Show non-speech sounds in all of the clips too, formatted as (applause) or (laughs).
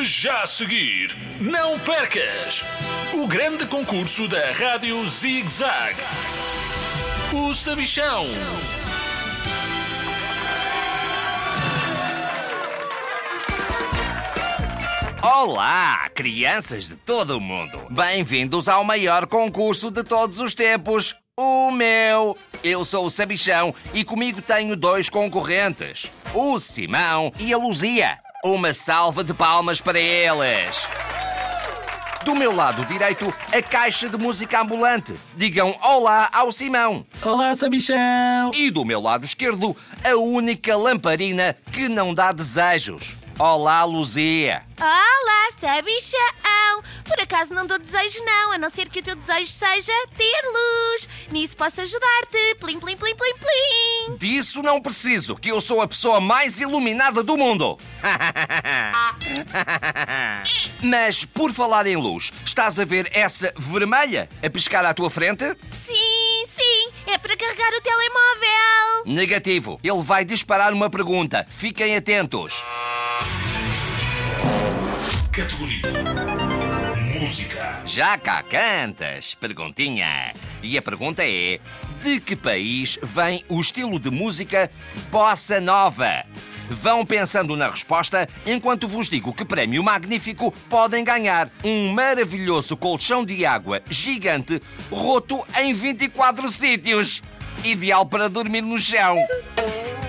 Já a seguir, não percas o grande concurso da Rádio Zig Zag. O Sabichão. Olá, crianças de todo o mundo! Bem-vindos ao maior concurso de todos os tempos, o meu! Eu sou o Sabichão e comigo tenho dois concorrentes, o Simão e a Luzia. Uma salva de palmas para eles! Do meu lado direito, a caixa de música ambulante. Digam olá ao Simão. Olá, Sabichão! E do meu lado esquerdo, a única lamparina que não dá desejos. Olá, Luzia. Olá, sabichão! Por acaso não dou desejo, não, a não ser que o teu desejo seja ter luz. Nisso posso ajudar-te. Plim, plim, plim, plim, plim. Disso não preciso, que eu sou a pessoa mais iluminada do mundo. (laughs) Mas, por falar em luz, estás a ver essa vermelha a piscar à tua frente? Sim, sim, é para carregar o telemóvel. Negativo. Ele vai disparar uma pergunta. Fiquem atentos. Categoria Música. Já cá cantas? Perguntinha. E a pergunta é: de que país vem o estilo de música bossa nova? Vão pensando na resposta enquanto vos digo que prémio magnífico podem ganhar um maravilhoso colchão de água gigante roto em 24 sítios. Ideal para dormir no chão.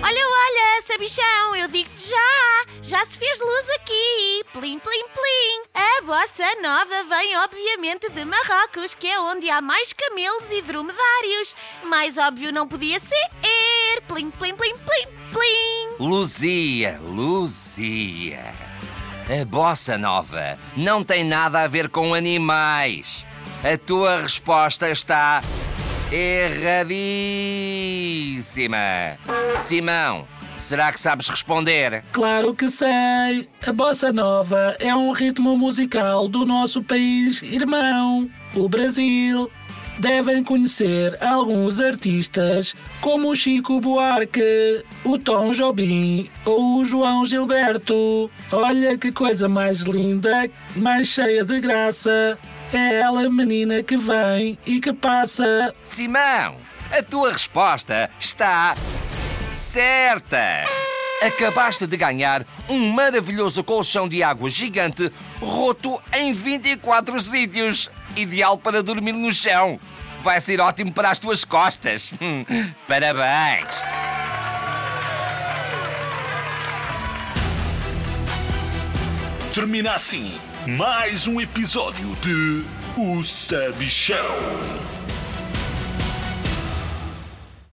Olha, olha, sabichão, eu digo-te já. Já se fez luz aqui. Plim, plim, plim. Bossa nova vem, obviamente, de Marrocos, que é onde há mais camelos e dromedários. Mais óbvio não podia ser. Plim, plim, plim, plim, plim. Luzia, Luzia. A bossa nova não tem nada a ver com animais. A tua resposta está erradíssima. Simão, será que sabes responder? Claro que sei! A bossa nova é um ritmo musical do nosso país irmão, o Brasil. Devem conhecer alguns artistas como o Chico Buarque, o Tom Jobim ou o João Gilberto. Olha que coisa mais linda, mais cheia de graça. É ela, menina, que vem e que passa. Simão, a tua resposta está certa. Acabaste de ganhar um maravilhoso colchão de água gigante roto em 24 sítios. Ideal para dormir no chão. Vai ser ótimo para as tuas costas. (laughs) Parabéns! Termina assim mais um episódio de O Sabichão.